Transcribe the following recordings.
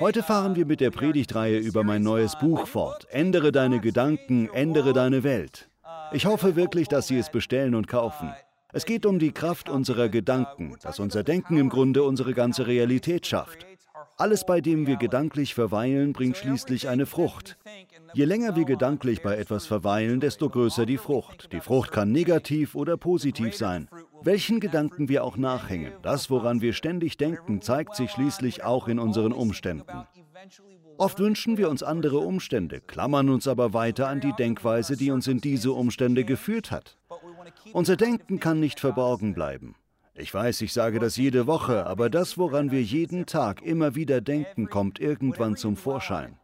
Heute fahren wir mit der Predigtreihe über mein neues Buch fort. Ändere deine Gedanken, ändere deine Welt. Ich hoffe wirklich, dass Sie es bestellen und kaufen. Es geht um die Kraft unserer Gedanken, dass unser Denken im Grunde unsere ganze Realität schafft. Alles, bei dem wir gedanklich verweilen, bringt schließlich eine Frucht. Je länger wir gedanklich bei etwas verweilen, desto größer die Frucht. Die Frucht kann negativ oder positiv sein. Welchen Gedanken wir auch nachhängen, das, woran wir ständig denken, zeigt sich schließlich auch in unseren Umständen. Oft wünschen wir uns andere Umstände, klammern uns aber weiter an die Denkweise, die uns in diese Umstände geführt hat. Unser Denken kann nicht verborgen bleiben. Ich weiß, ich sage das jede Woche, aber das, woran wir jeden Tag immer wieder denken, kommt irgendwann zum Vorschein.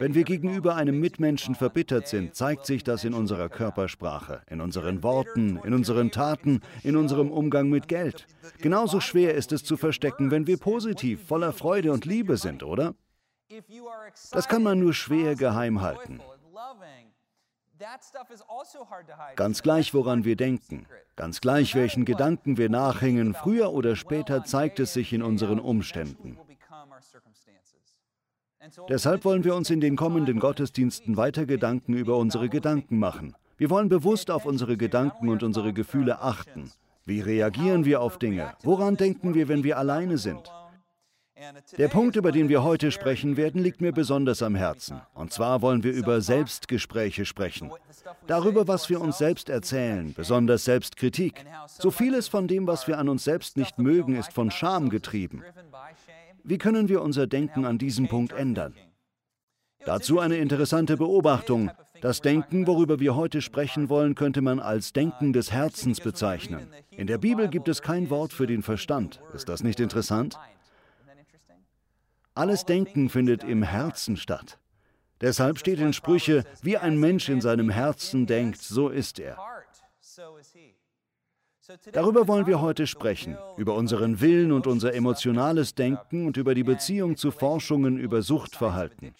Wenn wir gegenüber einem Mitmenschen verbittert sind, zeigt sich das in unserer Körpersprache, in unseren Worten, in unseren Taten, in unserem Umgang mit Geld. Genauso schwer ist es zu verstecken, wenn wir positiv, voller Freude und Liebe sind, oder? Das kann man nur schwer geheim halten. Also ganz gleich, woran wir denken, ganz gleich, welchen Gedanken wir nachhängen, früher oder später zeigt es sich in unseren Umständen. Deshalb wollen wir uns in den kommenden Gottesdiensten weiter Gedanken über unsere Gedanken machen. Wir wollen bewusst auf unsere Gedanken und unsere Gefühle achten. Wie reagieren wir auf Dinge? Woran denken wir, wenn wir alleine sind? Der Punkt, über den wir heute sprechen werden, liegt mir besonders am Herzen. Und zwar wollen wir über Selbstgespräche sprechen. Darüber, was wir uns selbst erzählen, besonders Selbstkritik. So vieles von dem, was wir an uns selbst nicht mögen, ist von Scham getrieben. Wie können wir unser Denken an diesem Punkt ändern? Dazu eine interessante Beobachtung. Das Denken, worüber wir heute sprechen wollen, könnte man als Denken des Herzens bezeichnen. In der Bibel gibt es kein Wort für den Verstand. Ist das nicht interessant? Alles Denken findet im Herzen statt. Deshalb steht in Sprüche, wie ein Mensch in seinem Herzen denkt, so ist er. Darüber wollen wir heute sprechen, über unseren Willen und unser emotionales Denken und über die Beziehung zu Forschungen über Suchtverhalten.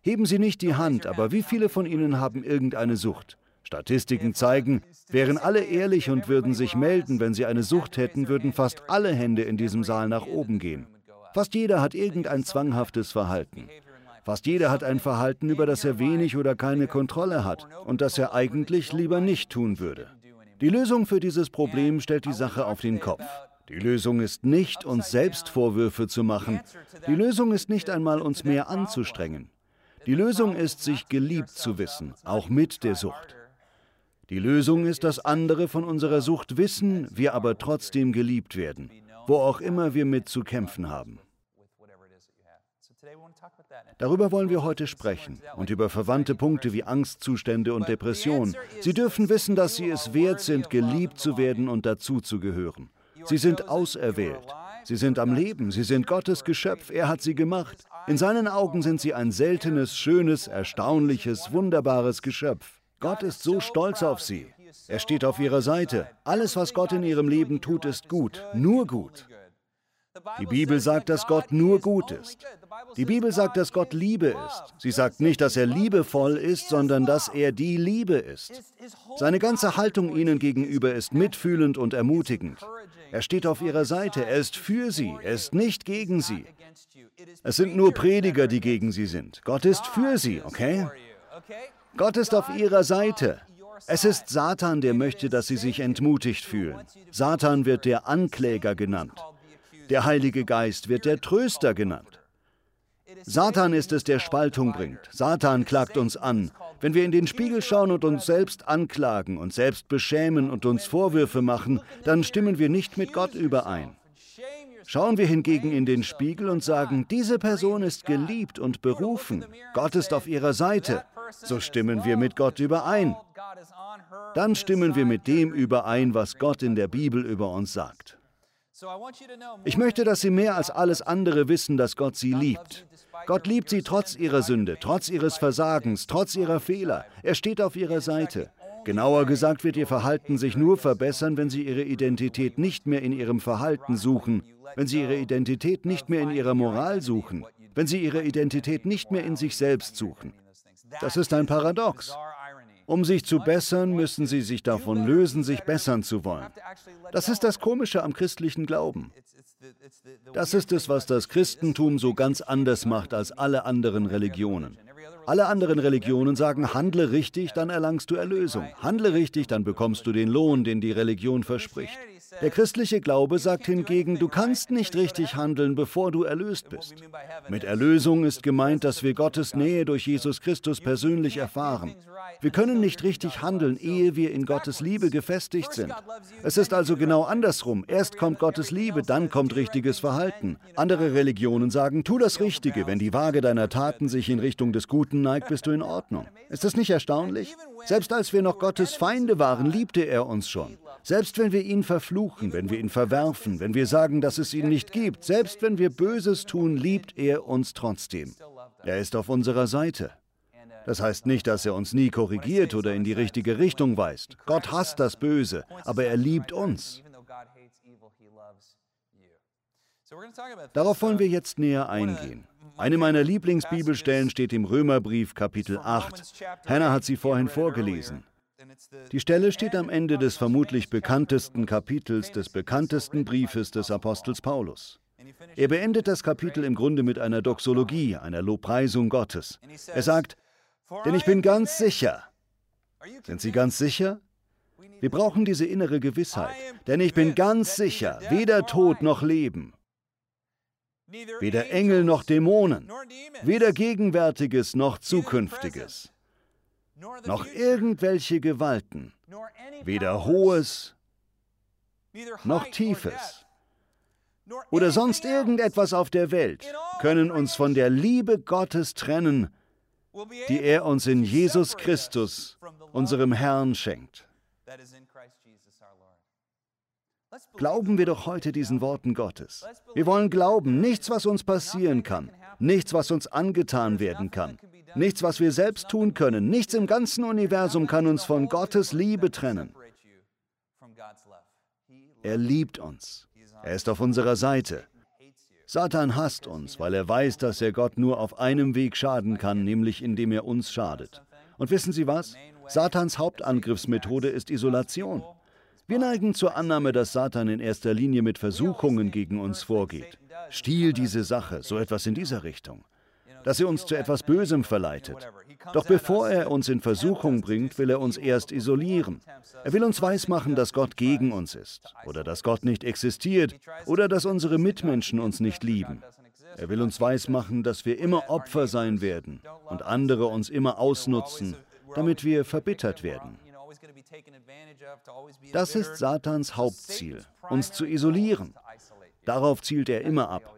Heben Sie nicht die Hand, aber wie viele von Ihnen haben irgendeine Sucht? Statistiken zeigen, wären alle ehrlich und würden sich melden, wenn sie eine Sucht hätten, würden fast alle Hände in diesem Saal nach oben gehen. Fast jeder hat irgendein zwanghaftes Verhalten. Fast jeder hat ein Verhalten, über das er wenig oder keine Kontrolle hat und das er eigentlich lieber nicht tun würde. Die Lösung für dieses Problem stellt die Sache auf den Kopf. Die Lösung ist nicht, uns selbst Vorwürfe zu machen. Die Lösung ist nicht einmal, uns mehr anzustrengen. Die Lösung ist, sich geliebt zu wissen, auch mit der Sucht. Die Lösung ist, dass andere von unserer Sucht wissen, wir aber trotzdem geliebt werden wo auch immer wir mit zu kämpfen haben. Darüber wollen wir heute sprechen und über verwandte Punkte wie Angstzustände und Depressionen. Sie dürfen wissen, dass Sie es wert sind, geliebt zu werden und dazuzugehören. Sie sind auserwählt. Sie sind am Leben. Sie sind Gottes Geschöpf. Er hat sie gemacht. In seinen Augen sind sie ein seltenes, schönes, erstaunliches, wunderbares Geschöpf. Gott ist so stolz auf sie. Er steht auf ihrer Seite. Alles, was Gott in ihrem Leben tut, ist gut, nur gut. Die Bibel sagt, dass Gott nur gut ist. Die Bibel sagt, dass Gott Liebe ist. Sie sagt nicht, dass er liebevoll ist, sondern dass er die Liebe ist. Seine ganze Haltung ihnen gegenüber ist mitfühlend und ermutigend. Er steht auf ihrer Seite, er ist für sie, er ist nicht gegen sie. Es sind nur Prediger, die gegen sie sind. Gott ist für sie, okay? Gott ist auf ihrer Seite. Es ist Satan, der möchte, dass sie sich entmutigt fühlen. Satan wird der Ankläger genannt. Der Heilige Geist wird der Tröster genannt. Satan ist es, der Spaltung bringt. Satan klagt uns an. Wenn wir in den Spiegel schauen und uns selbst anklagen, uns selbst beschämen und uns Vorwürfe machen, dann stimmen wir nicht mit Gott überein. Schauen wir hingegen in den Spiegel und sagen, diese Person ist geliebt und berufen, Gott ist auf ihrer Seite, so stimmen wir mit Gott überein. Dann stimmen wir mit dem überein, was Gott in der Bibel über uns sagt. Ich möchte, dass Sie mehr als alles andere wissen, dass Gott Sie liebt. Gott liebt Sie trotz Ihrer Sünde, trotz Ihres Versagens, trotz Ihrer Fehler. Er steht auf Ihrer Seite. Genauer gesagt wird Ihr Verhalten sich nur verbessern, wenn Sie Ihre Identität nicht mehr in Ihrem Verhalten suchen, wenn Sie Ihre Identität nicht mehr in Ihrer Moral suchen, wenn Sie Ihre Identität nicht mehr in sich selbst suchen. Das ist ein Paradox. Um sich zu bessern, müssen sie sich davon lösen, sich bessern zu wollen. Das ist das Komische am christlichen Glauben. Das ist es, was das Christentum so ganz anders macht als alle anderen Religionen. Alle anderen Religionen sagen, handle richtig, dann erlangst du Erlösung. Handle richtig, dann bekommst du den Lohn, den die Religion verspricht. Der christliche Glaube sagt hingegen, du kannst nicht richtig handeln, bevor du erlöst bist. Mit Erlösung ist gemeint, dass wir Gottes Nähe durch Jesus Christus persönlich erfahren. Wir können nicht richtig handeln, ehe wir in Gottes Liebe gefestigt sind. Es ist also genau andersrum. Erst kommt Gottes Liebe, dann kommt richtiges Verhalten. Andere Religionen sagen, tu das Richtige. Wenn die Waage deiner Taten sich in Richtung des Guten neigt, bist du in Ordnung. Ist das nicht erstaunlich? Selbst als wir noch Gottes Feinde waren, liebte er uns schon. Selbst wenn wir ihn verfluchen, wenn wir ihn verwerfen, wenn wir sagen, dass es ihn nicht gibt, selbst wenn wir Böses tun, liebt er uns trotzdem. Er ist auf unserer Seite. Das heißt nicht, dass er uns nie korrigiert oder in die richtige Richtung weist. Gott hasst das Böse, aber er liebt uns. Darauf wollen wir jetzt näher eingehen. Eine meiner Lieblingsbibelstellen steht im Römerbrief Kapitel 8. Hannah hat sie vorhin vorgelesen. Die Stelle steht am Ende des vermutlich bekanntesten Kapitels des bekanntesten Briefes des Apostels Paulus. Er beendet das Kapitel im Grunde mit einer Doxologie, einer Lobpreisung Gottes. Er sagt, denn ich bin ganz sicher. Sind Sie ganz sicher? Wir brauchen diese innere Gewissheit. Denn ich bin ganz sicher, weder Tod noch Leben, weder Engel noch Dämonen, weder Gegenwärtiges noch Zukünftiges, noch irgendwelche Gewalten, weder Hohes noch Tiefes oder sonst irgendetwas auf der Welt können uns von der Liebe Gottes trennen, die er uns in Jesus Christus, unserem Herrn, schenkt. Glauben wir doch heute diesen Worten Gottes. Wir wollen glauben, nichts, was uns passieren kann, nichts, was uns angetan werden kann, nichts, was wir selbst tun können, nichts im ganzen Universum kann uns von Gottes Liebe trennen. Er liebt uns. Er ist auf unserer Seite. Satan hasst uns, weil er weiß, dass er Gott nur auf einem Weg schaden kann, nämlich indem er uns schadet. Und wissen Sie was? Satans Hauptangriffsmethode ist Isolation. Wir neigen zur Annahme, dass Satan in erster Linie mit Versuchungen gegen uns vorgeht. Stiehl diese Sache, so etwas in dieser Richtung dass er uns zu etwas Bösem verleitet. Doch bevor er uns in Versuchung bringt, will er uns erst isolieren. Er will uns weismachen, dass Gott gegen uns ist oder dass Gott nicht existiert oder dass unsere Mitmenschen uns nicht lieben. Er will uns weismachen, dass wir immer Opfer sein werden und andere uns immer ausnutzen, damit wir verbittert werden. Das ist Satans Hauptziel, uns zu isolieren. Darauf zielt er immer ab.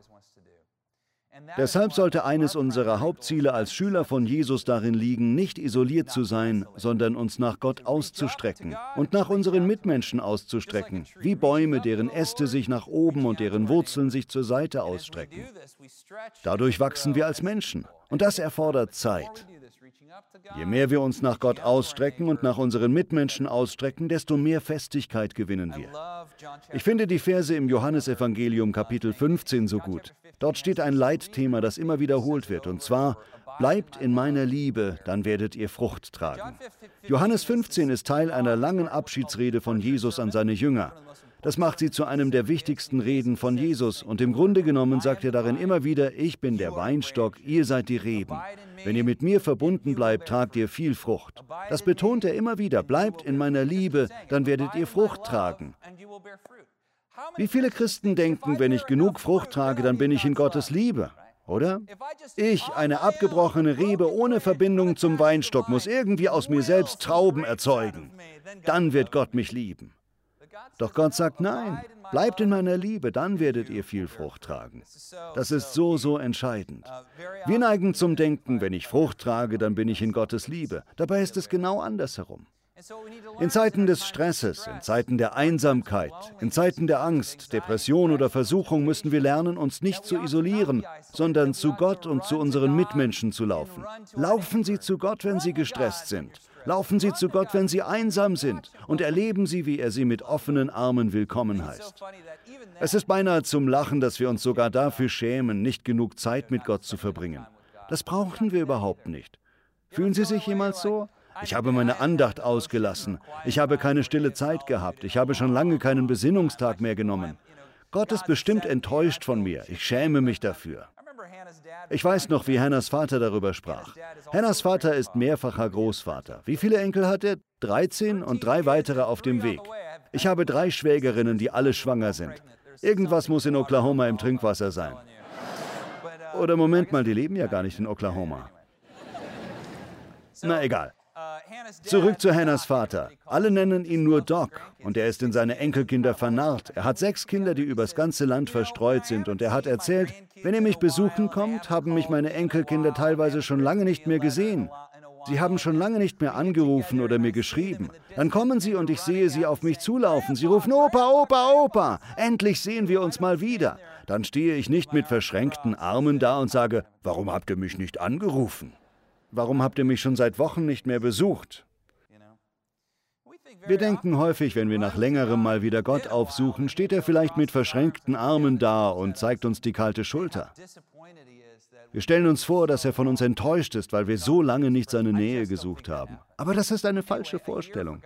Deshalb sollte eines unserer Hauptziele als Schüler von Jesus darin liegen, nicht isoliert zu sein, sondern uns nach Gott auszustrecken und nach unseren Mitmenschen auszustrecken, wie Bäume, deren Äste sich nach oben und deren Wurzeln sich zur Seite ausstrecken. Dadurch wachsen wir als Menschen. und das erfordert Zeit. Je mehr wir uns nach Gott ausstrecken und nach unseren Mitmenschen ausstrecken, desto mehr Festigkeit gewinnen wir. Ich finde die Verse im Johannesevangelium Kapitel 15 so gut. Dort steht ein Leitthema, das immer wiederholt wird, und zwar, bleibt in meiner Liebe, dann werdet ihr Frucht tragen. Johannes 15 ist Teil einer langen Abschiedsrede von Jesus an seine Jünger. Das macht sie zu einem der wichtigsten Reden von Jesus und im Grunde genommen sagt er darin immer wieder, ich bin der Weinstock, ihr seid die Reben. Wenn ihr mit mir verbunden bleibt, tragt ihr viel Frucht. Das betont er immer wieder, bleibt in meiner Liebe, dann werdet ihr Frucht tragen. Wie viele Christen denken, wenn ich genug Frucht trage, dann bin ich in Gottes Liebe, oder? Ich, eine abgebrochene Rebe ohne Verbindung zum Weinstock, muss irgendwie aus mir selbst Trauben erzeugen. Dann wird Gott mich lieben. Doch Gott sagt nein, bleibt in meiner Liebe, dann werdet ihr viel Frucht tragen. Das ist so, so entscheidend. Wir neigen zum Denken, wenn ich Frucht trage, dann bin ich in Gottes Liebe. Dabei ist es genau andersherum. In Zeiten des Stresses, in Zeiten der Einsamkeit, in Zeiten der Angst, Depression oder Versuchung müssen wir lernen, uns nicht zu isolieren, sondern zu Gott und zu unseren Mitmenschen zu laufen. Laufen Sie zu Gott, wenn Sie gestresst sind. Laufen Sie zu Gott, wenn Sie einsam sind und erleben Sie, wie er Sie mit offenen Armen willkommen heißt. Es ist beinahe zum Lachen, dass wir uns sogar dafür schämen, nicht genug Zeit mit Gott zu verbringen. Das brauchen wir überhaupt nicht. Fühlen Sie sich jemals so? Ich habe meine Andacht ausgelassen. Ich habe keine stille Zeit gehabt. Ich habe schon lange keinen Besinnungstag mehr genommen. Gott ist bestimmt enttäuscht von mir. Ich schäme mich dafür. Ich weiß noch, wie Hannahs Vater darüber sprach. Hannahs Vater ist mehrfacher Großvater. Wie viele Enkel hat er? 13 und drei weitere auf dem Weg. Ich habe drei Schwägerinnen, die alle schwanger sind. Irgendwas muss in Oklahoma im Trinkwasser sein. Oder Moment mal, die leben ja gar nicht in Oklahoma. Na egal. Zurück zu Hannahs Vater. Alle nennen ihn nur Doc und er ist in seine Enkelkinder vernarrt. Er hat sechs Kinder, die übers ganze Land verstreut sind und er hat erzählt, wenn ihr mich besuchen kommt, haben mich meine Enkelkinder teilweise schon lange nicht mehr gesehen. Sie haben schon lange nicht mehr angerufen oder mir geschrieben. Dann kommen sie und ich sehe sie auf mich zulaufen. Sie rufen Opa, Opa, Opa. Endlich sehen wir uns mal wieder. Dann stehe ich nicht mit verschränkten Armen da und sage, warum habt ihr mich nicht angerufen? Warum habt ihr mich schon seit Wochen nicht mehr besucht? Wir denken häufig, wenn wir nach längerem mal wieder Gott aufsuchen, steht er vielleicht mit verschränkten Armen da und zeigt uns die kalte Schulter. Wir stellen uns vor, dass er von uns enttäuscht ist, weil wir so lange nicht seine Nähe gesucht haben. Aber das ist eine falsche Vorstellung.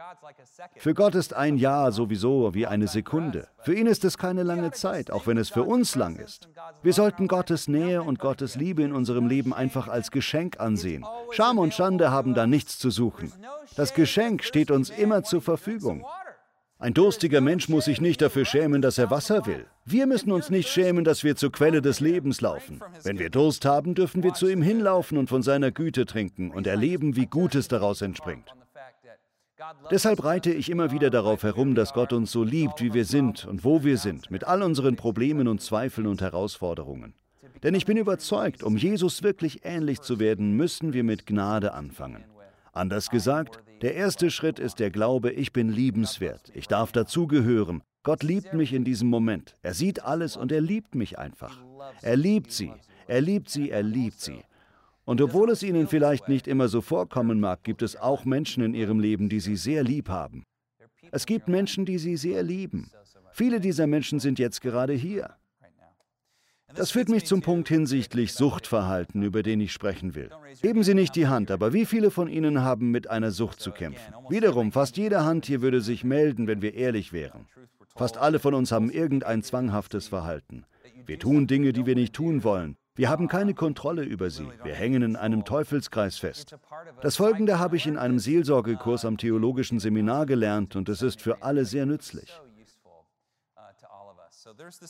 Für Gott ist ein Jahr sowieso wie eine Sekunde. Für ihn ist es keine lange Zeit, auch wenn es für uns lang ist. Wir sollten Gottes Nähe und Gottes Liebe in unserem Leben einfach als Geschenk ansehen. Scham und Schande haben da nichts zu suchen. Das Geschenk steht uns immer zur Verfügung. Ein durstiger Mensch muss sich nicht dafür schämen, dass er Wasser will. Wir müssen uns nicht schämen, dass wir zur Quelle des Lebens laufen. Wenn wir Durst haben, dürfen wir zu ihm hinlaufen und von seiner Güte trinken und erleben, wie Gutes daraus entspringt. Deshalb reite ich immer wieder darauf herum, dass Gott uns so liebt, wie wir sind und wo wir sind, mit all unseren Problemen und Zweifeln und Herausforderungen. Denn ich bin überzeugt, um Jesus wirklich ähnlich zu werden, müssen wir mit Gnade anfangen. Anders gesagt, der erste Schritt ist der Glaube, ich bin liebenswert, ich darf dazugehören. Gott liebt mich in diesem Moment. Er sieht alles und er liebt mich einfach. Er liebt sie, er liebt sie, er liebt sie. Und obwohl es ihnen vielleicht nicht immer so vorkommen mag, gibt es auch Menschen in ihrem Leben, die sie sehr lieb haben. Es gibt Menschen, die sie sehr lieben. Viele dieser Menschen sind jetzt gerade hier. Das führt mich zum Punkt hinsichtlich Suchtverhalten, über den ich sprechen will. Geben Sie nicht die Hand, aber wie viele von Ihnen haben mit einer Sucht zu kämpfen? Wiederum, fast jede Hand hier würde sich melden, wenn wir ehrlich wären. Fast alle von uns haben irgendein zwanghaftes Verhalten. Wir tun Dinge, die wir nicht tun wollen. Wir haben keine Kontrolle über sie. Wir hängen in einem Teufelskreis fest. Das Folgende habe ich in einem Seelsorgekurs am theologischen Seminar gelernt und es ist für alle sehr nützlich.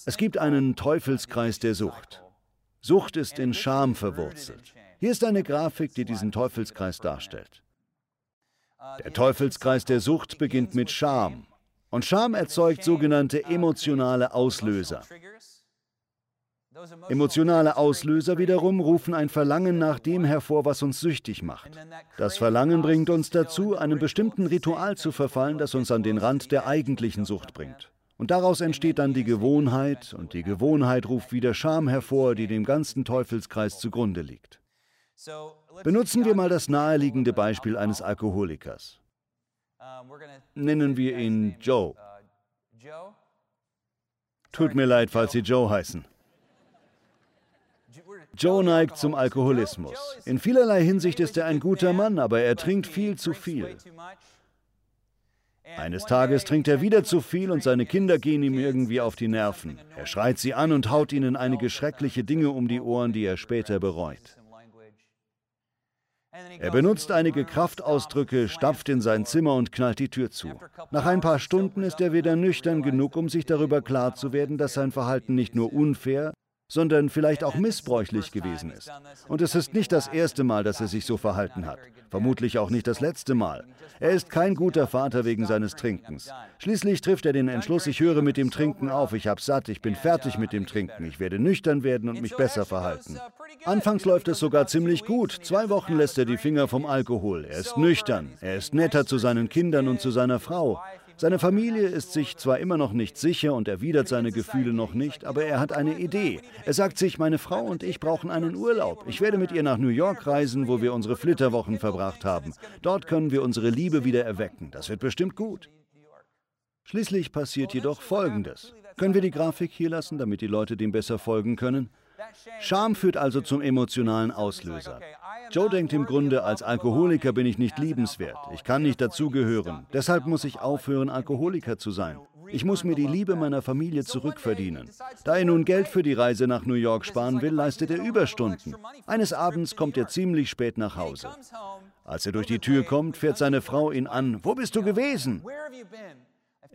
Es gibt einen Teufelskreis der Sucht. Sucht ist in Scham verwurzelt. Hier ist eine Grafik, die diesen Teufelskreis darstellt. Der Teufelskreis der Sucht beginnt mit Scham. Und Scham erzeugt sogenannte emotionale Auslöser. Emotionale Auslöser wiederum rufen ein Verlangen nach dem hervor, was uns süchtig macht. Das Verlangen bringt uns dazu, einem bestimmten Ritual zu verfallen, das uns an den Rand der eigentlichen Sucht bringt. Und daraus entsteht dann die Gewohnheit, und die Gewohnheit ruft wieder Scham hervor, die dem ganzen Teufelskreis zugrunde liegt. Benutzen wir mal das naheliegende Beispiel eines Alkoholikers. Nennen wir ihn Joe. Tut mir leid, falls Sie Joe heißen. Joe neigt zum Alkoholismus. In vielerlei Hinsicht ist er ein guter Mann, aber er trinkt viel zu viel. Eines Tages trinkt er wieder zu viel und seine Kinder gehen ihm irgendwie auf die Nerven. Er schreit sie an und haut ihnen einige schreckliche Dinge um die Ohren, die er später bereut. Er benutzt einige Kraftausdrücke, stapft in sein Zimmer und knallt die Tür zu. Nach ein paar Stunden ist er wieder nüchtern genug, um sich darüber klar zu werden, dass sein Verhalten nicht nur unfair, sondern vielleicht auch missbräuchlich gewesen ist. Und es ist nicht das erste Mal, dass er sich so verhalten hat. Vermutlich auch nicht das letzte Mal. Er ist kein guter Vater wegen seines Trinkens. Schließlich trifft er den Entschluss, ich höre mit dem Trinken auf, ich hab's satt, ich bin fertig mit dem Trinken, ich werde nüchtern werden und mich besser verhalten. Anfangs läuft es sogar ziemlich gut. Zwei Wochen lässt er die Finger vom Alkohol. Er ist nüchtern, er ist netter zu seinen Kindern und zu seiner Frau. Seine Familie ist sich zwar immer noch nicht sicher und erwidert seine Gefühle noch nicht, aber er hat eine Idee. Er sagt sich, meine Frau und ich brauchen einen Urlaub. Ich werde mit ihr nach New York reisen, wo wir unsere Flitterwochen verbracht haben. Dort können wir unsere Liebe wieder erwecken. Das wird bestimmt gut. Schließlich passiert jedoch Folgendes. Können wir die Grafik hier lassen, damit die Leute dem besser folgen können? Scham führt also zum emotionalen Auslöser. Joe denkt im Grunde, als Alkoholiker bin ich nicht liebenswert, ich kann nicht dazugehören, deshalb muss ich aufhören, Alkoholiker zu sein. Ich muss mir die Liebe meiner Familie zurückverdienen. Da er nun Geld für die Reise nach New York sparen will, leistet er Überstunden. Eines Abends kommt er ziemlich spät nach Hause. Als er durch die Tür kommt, fährt seine Frau ihn an. Wo bist du gewesen?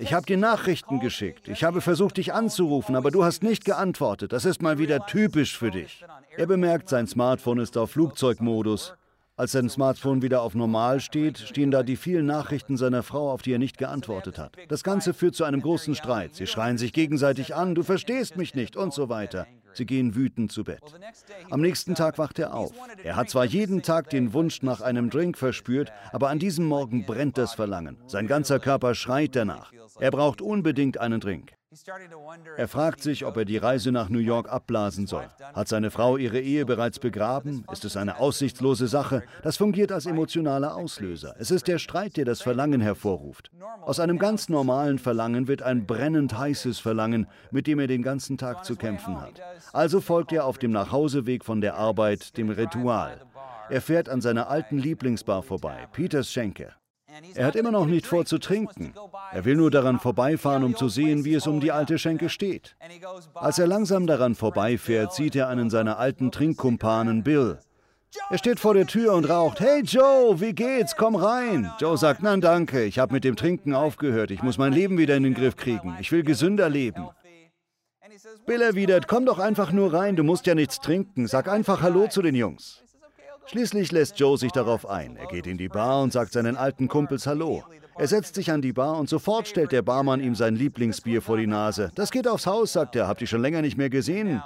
Ich habe dir Nachrichten geschickt. Ich habe versucht, dich anzurufen, aber du hast nicht geantwortet. Das ist mal wieder typisch für dich. Er bemerkt, sein Smartphone ist auf Flugzeugmodus. Als sein Smartphone wieder auf Normal steht, stehen da die vielen Nachrichten seiner Frau, auf die er nicht geantwortet hat. Das Ganze führt zu einem großen Streit. Sie schreien sich gegenseitig an, du verstehst mich nicht und so weiter. Sie gehen wütend zu Bett. Am nächsten Tag wacht er auf. Er hat zwar jeden Tag den Wunsch nach einem Drink verspürt, aber an diesem Morgen brennt das Verlangen. Sein ganzer Körper schreit danach. Er braucht unbedingt einen Drink. Er fragt sich, ob er die Reise nach New York abblasen soll. Hat seine Frau ihre Ehe bereits begraben? Ist es eine aussichtslose Sache? Das fungiert als emotionaler Auslöser. Es ist der Streit, der das Verlangen hervorruft. Aus einem ganz normalen Verlangen wird ein brennend heißes Verlangen, mit dem er den ganzen Tag zu kämpfen hat. Also folgt er auf dem Nachhauseweg von der Arbeit dem Ritual. Er fährt an seiner alten Lieblingsbar vorbei, Peters Schenke. Er hat immer noch nicht vor zu trinken. Er will nur daran vorbeifahren, um zu sehen, wie es um die alte Schenke steht. Als er langsam daran vorbeifährt, sieht er einen seiner alten Trinkkumpanen, Bill. Er steht vor der Tür und raucht. Hey Joe, wie geht's? Komm rein. Joe sagt, nein, danke, ich habe mit dem Trinken aufgehört. Ich muss mein Leben wieder in den Griff kriegen. Ich will gesünder leben. Bill erwidert, komm doch einfach nur rein, du musst ja nichts trinken. Sag einfach Hallo zu den Jungs. Schließlich lässt Joe sich darauf ein. Er geht in die Bar und sagt seinen alten Kumpels Hallo. Er setzt sich an die Bar und sofort stellt der Barmann ihm sein Lieblingsbier vor die Nase. Das geht aufs Haus, sagt er. Habt ihr schon länger nicht mehr gesehen?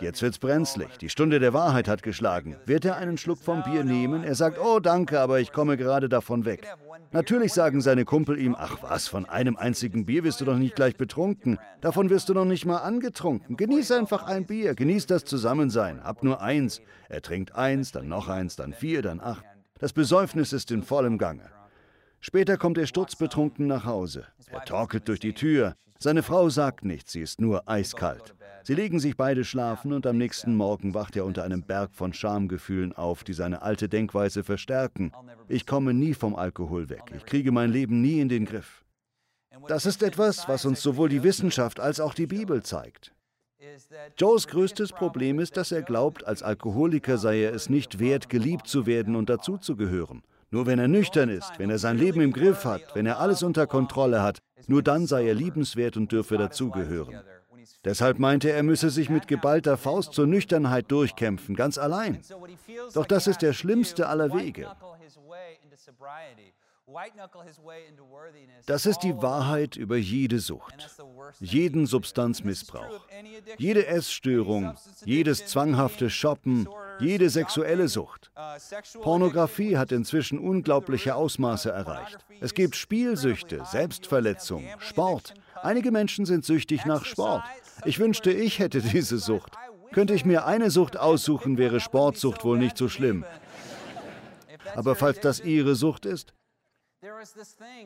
Jetzt wird's brenzlig. Die Stunde der Wahrheit hat geschlagen. Wird er einen Schluck vom Bier nehmen? Er sagt, oh danke, aber ich komme gerade davon weg. Natürlich sagen seine Kumpel ihm, ach was, von einem einzigen Bier wirst du doch nicht gleich betrunken. Davon wirst du noch nicht mal angetrunken. Genieß einfach ein Bier, genieß das Zusammensein. Hab nur eins. Er trinkt eins, dann noch eins, dann vier, dann acht. Das Besäufnis ist in vollem Gange. Später kommt er sturzbetrunken nach Hause. Er torkelt durch die Tür. Seine Frau sagt nichts, sie ist nur eiskalt. Sie legen sich beide schlafen und am nächsten Morgen wacht er unter einem Berg von Schamgefühlen auf, die seine alte Denkweise verstärken. Ich komme nie vom Alkohol weg. Ich kriege mein Leben nie in den Griff. Das ist etwas, was uns sowohl die Wissenschaft als auch die Bibel zeigt. Joes größtes Problem ist, dass er glaubt, als Alkoholiker sei er es nicht wert, geliebt zu werden und dazuzugehören. Nur wenn er nüchtern ist, wenn er sein Leben im Griff hat, wenn er alles unter Kontrolle hat, nur dann sei er liebenswert und dürfe dazugehören. Deshalb meinte er, er müsse sich mit geballter Faust zur Nüchternheit durchkämpfen, ganz allein. Doch das ist der schlimmste aller Wege. Das ist die Wahrheit über jede Sucht, jeden Substanzmissbrauch, jede Essstörung, jedes zwanghafte Shoppen, jede sexuelle Sucht. Pornografie hat inzwischen unglaubliche Ausmaße erreicht. Es gibt Spielsüchte, Selbstverletzung, Sport. Einige Menschen sind süchtig nach Sport. Ich wünschte, ich hätte diese Sucht. Könnte ich mir eine Sucht aussuchen, wäre Sportsucht wohl nicht so schlimm. Aber falls das Ihre Sucht ist,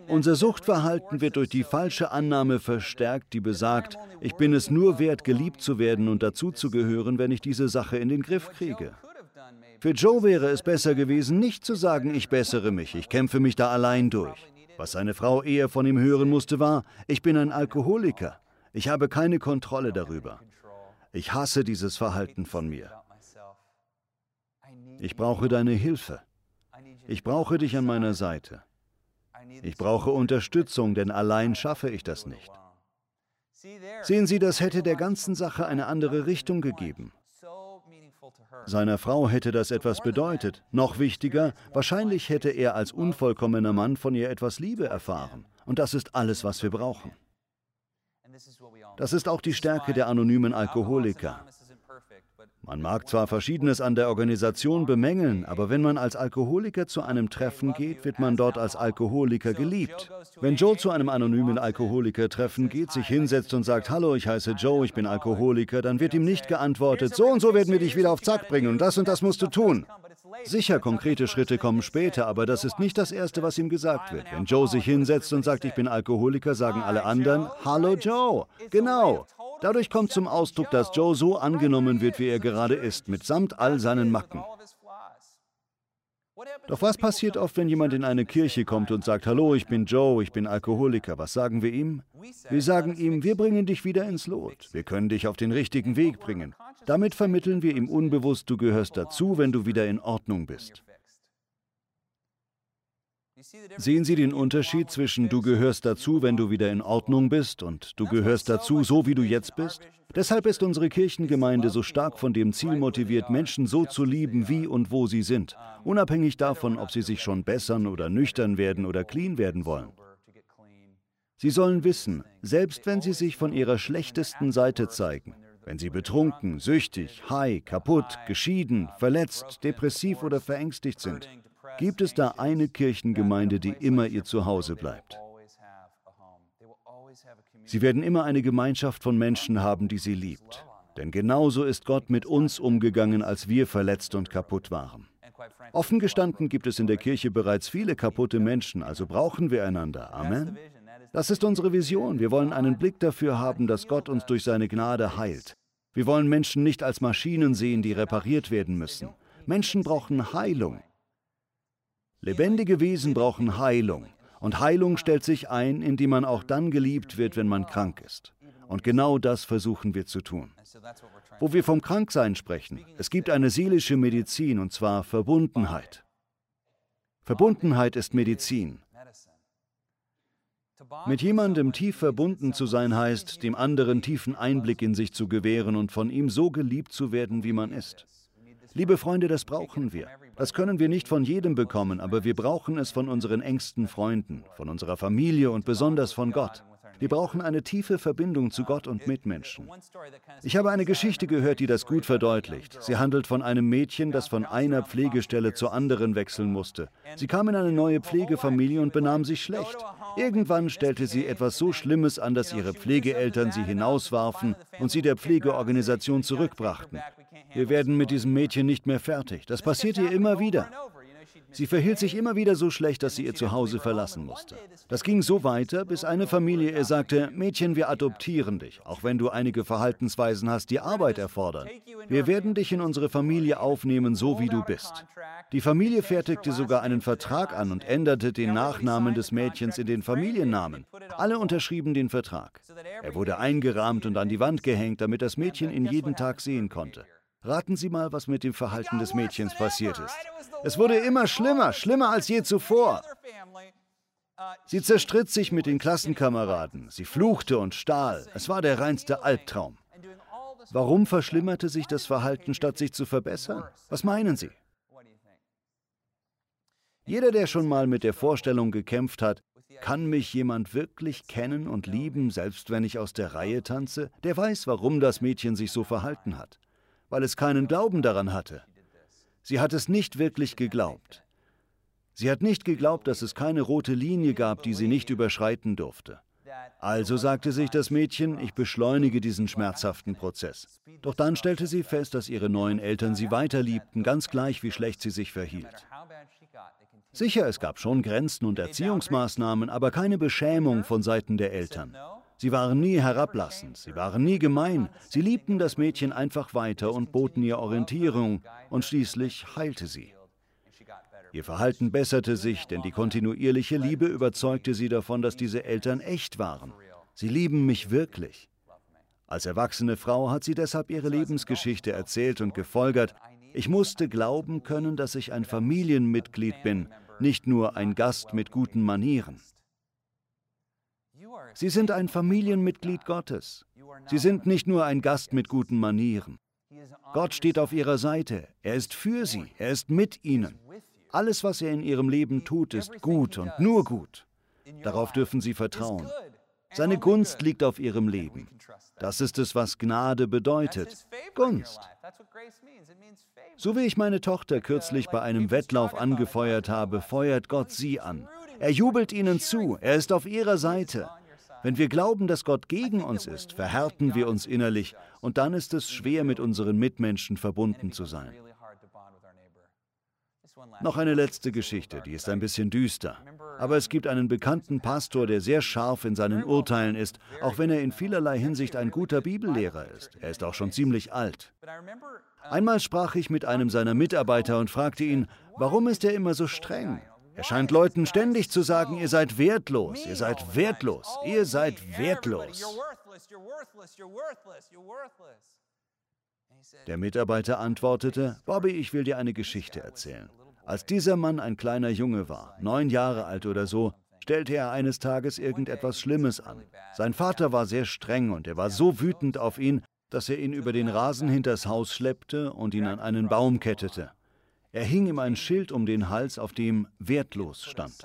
unser Suchtverhalten wird durch die falsche Annahme verstärkt, die besagt, ich bin es nur wert, geliebt zu werden und dazuzugehören, wenn ich diese Sache in den Griff kriege. Für Joe wäre es besser gewesen, nicht zu sagen, ich bessere mich, ich kämpfe mich da allein durch. Was seine Frau eher von ihm hören musste, war, ich bin ein Alkoholiker. Ich habe keine Kontrolle darüber. Ich hasse dieses Verhalten von mir. Ich brauche deine Hilfe. Ich brauche dich an meiner Seite. Ich brauche Unterstützung, denn allein schaffe ich das nicht. Sehen Sie, das hätte der ganzen Sache eine andere Richtung gegeben. Seiner Frau hätte das etwas bedeutet. Noch wichtiger, wahrscheinlich hätte er als unvollkommener Mann von ihr etwas Liebe erfahren. Und das ist alles, was wir brauchen. Das ist auch die Stärke der anonymen Alkoholiker. Man mag zwar Verschiedenes an der Organisation bemängeln, aber wenn man als Alkoholiker zu einem Treffen geht, wird man dort als Alkoholiker geliebt. Wenn Joe zu einem anonymen Alkoholiker-Treffen geht, sich hinsetzt und sagt, Hallo, ich heiße Joe, ich bin Alkoholiker, dann wird ihm nicht geantwortet, so und so werden wir dich wieder auf Zack bringen und das und das musst du tun. Sicher, konkrete Schritte kommen später, aber das ist nicht das Erste, was ihm gesagt wird. Wenn Joe sich hinsetzt und sagt, ich bin Alkoholiker, sagen alle anderen, Hallo Joe. Genau. Dadurch kommt zum Ausdruck, dass Joe so angenommen wird, wie er gerade ist, mitsamt all seinen Macken. Doch was passiert oft, wenn jemand in eine Kirche kommt und sagt, Hallo, ich bin Joe, ich bin Alkoholiker? Was sagen wir ihm? Wir sagen ihm, wir bringen dich wieder ins Lot. Wir können dich auf den richtigen Weg bringen. Damit vermitteln wir ihm unbewusst, du gehörst dazu, wenn du wieder in Ordnung bist. Sehen Sie den Unterschied zwischen du gehörst dazu, wenn du wieder in Ordnung bist, und du gehörst dazu, so wie du jetzt bist? Deshalb ist unsere Kirchengemeinde so stark von dem Ziel motiviert, Menschen so zu lieben, wie und wo sie sind, unabhängig davon, ob sie sich schon bessern oder nüchtern werden oder clean werden wollen. Sie sollen wissen, selbst wenn sie sich von ihrer schlechtesten Seite zeigen, wenn sie betrunken, süchtig, high, kaputt, geschieden, verletzt, depressiv oder verängstigt sind, gibt es da eine Kirchengemeinde, die immer ihr Zuhause bleibt. Sie werden immer eine Gemeinschaft von Menschen haben, die sie liebt. Denn genauso ist Gott mit uns umgegangen, als wir verletzt und kaputt waren. Offen gestanden gibt es in der Kirche bereits viele kaputte Menschen, also brauchen wir einander. Amen. Das ist unsere Vision. Wir wollen einen Blick dafür haben, dass Gott uns durch seine Gnade heilt. Wir wollen Menschen nicht als Maschinen sehen, die repariert werden müssen. Menschen brauchen Heilung. Lebendige Wesen brauchen Heilung. Und Heilung stellt sich ein, indem man auch dann geliebt wird, wenn man krank ist. Und genau das versuchen wir zu tun. Wo wir vom Kranksein sprechen, es gibt eine seelische Medizin, und zwar Verbundenheit. Verbundenheit ist Medizin. Mit jemandem tief verbunden zu sein heißt, dem anderen tiefen Einblick in sich zu gewähren und von ihm so geliebt zu werden, wie man ist. Liebe Freunde, das brauchen wir. Das können wir nicht von jedem bekommen, aber wir brauchen es von unseren engsten Freunden, von unserer Familie und besonders von Gott. Wir brauchen eine tiefe Verbindung zu Gott und Mitmenschen. Ich habe eine Geschichte gehört, die das gut verdeutlicht. Sie handelt von einem Mädchen, das von einer Pflegestelle zur anderen wechseln musste. Sie kam in eine neue Pflegefamilie und benahm sich schlecht. Irgendwann stellte sie etwas so Schlimmes an, dass ihre Pflegeeltern sie hinauswarfen und sie der Pflegeorganisation zurückbrachten. Wir werden mit diesem Mädchen nicht mehr fertig. Das passiert ihr immer wieder. Sie verhielt sich immer wieder so schlecht, dass sie ihr Zuhause verlassen musste. Das ging so weiter, bis eine Familie ihr sagte, Mädchen, wir adoptieren dich, auch wenn du einige Verhaltensweisen hast, die Arbeit erfordern. Wir werden dich in unsere Familie aufnehmen, so wie du bist. Die Familie fertigte sogar einen Vertrag an und änderte den Nachnamen des Mädchens in den Familiennamen. Alle unterschrieben den Vertrag. Er wurde eingerahmt und an die Wand gehängt, damit das Mädchen ihn jeden Tag sehen konnte. Raten Sie mal, was mit dem Verhalten des Mädchens passiert ist. Es wurde immer schlimmer, schlimmer als je zuvor. Sie zerstritt sich mit den Klassenkameraden, sie fluchte und stahl. Es war der reinste Albtraum. Warum verschlimmerte sich das Verhalten, statt sich zu verbessern? Was meinen Sie? Jeder, der schon mal mit der Vorstellung gekämpft hat, kann mich jemand wirklich kennen und lieben, selbst wenn ich aus der Reihe tanze, der weiß, warum das Mädchen sich so verhalten hat weil es keinen Glauben daran hatte. Sie hat es nicht wirklich geglaubt. Sie hat nicht geglaubt, dass es keine rote Linie gab, die sie nicht überschreiten durfte. Also sagte sich das Mädchen, ich beschleunige diesen schmerzhaften Prozess. Doch dann stellte sie fest, dass ihre neuen Eltern sie weiterliebten, ganz gleich wie schlecht sie sich verhielt. Sicher, es gab schon Grenzen und Erziehungsmaßnahmen, aber keine Beschämung von Seiten der Eltern. Sie waren nie herablassend, sie waren nie gemein, sie liebten das Mädchen einfach weiter und boten ihr Orientierung, und schließlich heilte sie. Ihr Verhalten besserte sich, denn die kontinuierliche Liebe überzeugte sie davon, dass diese Eltern echt waren. Sie lieben mich wirklich. Als erwachsene Frau hat sie deshalb ihre Lebensgeschichte erzählt und gefolgert, ich musste glauben können, dass ich ein Familienmitglied bin, nicht nur ein Gast mit guten Manieren. Sie sind ein Familienmitglied Gottes. Sie sind nicht nur ein Gast mit guten Manieren. Gott steht auf ihrer Seite. Er ist für sie. Er ist mit ihnen. Alles, was er in ihrem Leben tut, ist gut und nur gut. Darauf dürfen sie vertrauen. Seine Gunst liegt auf ihrem Leben. Das ist es, was Gnade bedeutet. Gunst. So wie ich meine Tochter kürzlich bei einem Wettlauf angefeuert habe, feuert Gott sie an. Er jubelt ihnen zu. Er ist auf ihrer Seite. Wenn wir glauben, dass Gott gegen uns ist, verhärten wir uns innerlich und dann ist es schwer, mit unseren Mitmenschen verbunden zu sein. Noch eine letzte Geschichte, die ist ein bisschen düster. Aber es gibt einen bekannten Pastor, der sehr scharf in seinen Urteilen ist, auch wenn er in vielerlei Hinsicht ein guter Bibellehrer ist. Er ist auch schon ziemlich alt. Einmal sprach ich mit einem seiner Mitarbeiter und fragte ihn, warum ist er immer so streng? Er scheint Leuten ständig zu sagen, ihr seid wertlos, ihr seid wertlos, ihr seid wertlos. Der Mitarbeiter antwortete, Bobby, ich will dir eine Geschichte erzählen. Als dieser Mann ein kleiner Junge war, neun Jahre alt oder so, stellte er eines Tages irgendetwas Schlimmes an. Sein Vater war sehr streng und er war so wütend auf ihn, dass er ihn über den Rasen hinters Haus schleppte und ihn an einen Baum kettete. Er hing ihm ein Schild um den Hals, auf dem wertlos stand.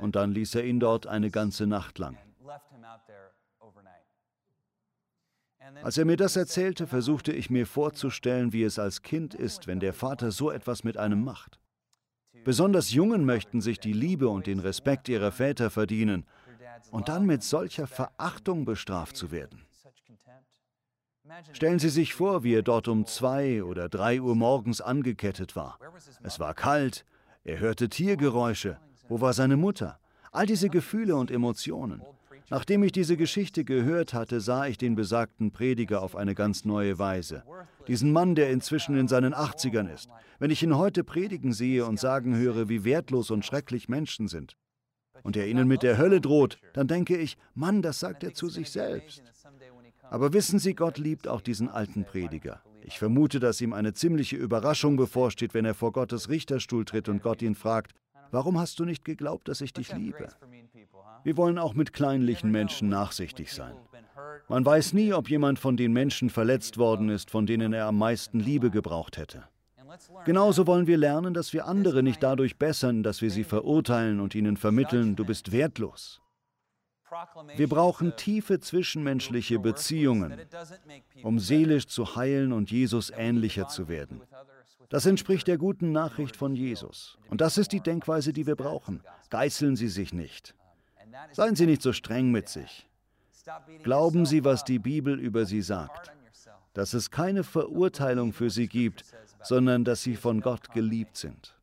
Und dann ließ er ihn dort eine ganze Nacht lang. Als er mir das erzählte, versuchte ich mir vorzustellen, wie es als Kind ist, wenn der Vater so etwas mit einem macht. Besonders Jungen möchten sich die Liebe und den Respekt ihrer Väter verdienen und dann mit solcher Verachtung bestraft zu werden. Stellen Sie sich vor, wie er dort um zwei oder drei Uhr morgens angekettet war. Es war kalt, er hörte Tiergeräusche. Wo war seine Mutter? All diese Gefühle und Emotionen. Nachdem ich diese Geschichte gehört hatte, sah ich den besagten Prediger auf eine ganz neue Weise. Diesen Mann, der inzwischen in seinen 80ern ist. Wenn ich ihn heute predigen sehe und sagen höre, wie wertlos und schrecklich Menschen sind, und er ihnen mit der Hölle droht, dann denke ich, Mann, das sagt er zu sich selbst. Aber wissen Sie, Gott liebt auch diesen alten Prediger. Ich vermute, dass ihm eine ziemliche Überraschung bevorsteht, wenn er vor Gottes Richterstuhl tritt und Gott ihn fragt, warum hast du nicht geglaubt, dass ich dich liebe? Wir wollen auch mit kleinlichen Menschen nachsichtig sein. Man weiß nie, ob jemand von den Menschen verletzt worden ist, von denen er am meisten Liebe gebraucht hätte. Genauso wollen wir lernen, dass wir andere nicht dadurch bessern, dass wir sie verurteilen und ihnen vermitteln, du bist wertlos. Wir brauchen tiefe zwischenmenschliche Beziehungen, um seelisch zu heilen und Jesus ähnlicher zu werden. Das entspricht der guten Nachricht von Jesus. Und das ist die Denkweise, die wir brauchen. Geißeln Sie sich nicht. Seien Sie nicht so streng mit sich. Glauben Sie, was die Bibel über Sie sagt. Dass es keine Verurteilung für Sie gibt, sondern dass Sie von Gott geliebt sind.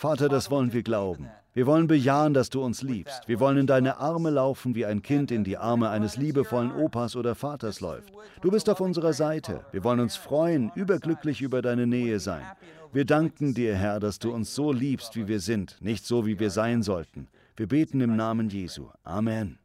Vater, das wollen wir glauben. Wir wollen bejahen, dass du uns liebst. Wir wollen in deine Arme laufen, wie ein Kind in die Arme eines liebevollen Opas oder Vaters läuft. Du bist auf unserer Seite. Wir wollen uns freuen, überglücklich über deine Nähe sein. Wir danken dir, Herr, dass du uns so liebst, wie wir sind, nicht so, wie wir sein sollten. Wir beten im Namen Jesu. Amen.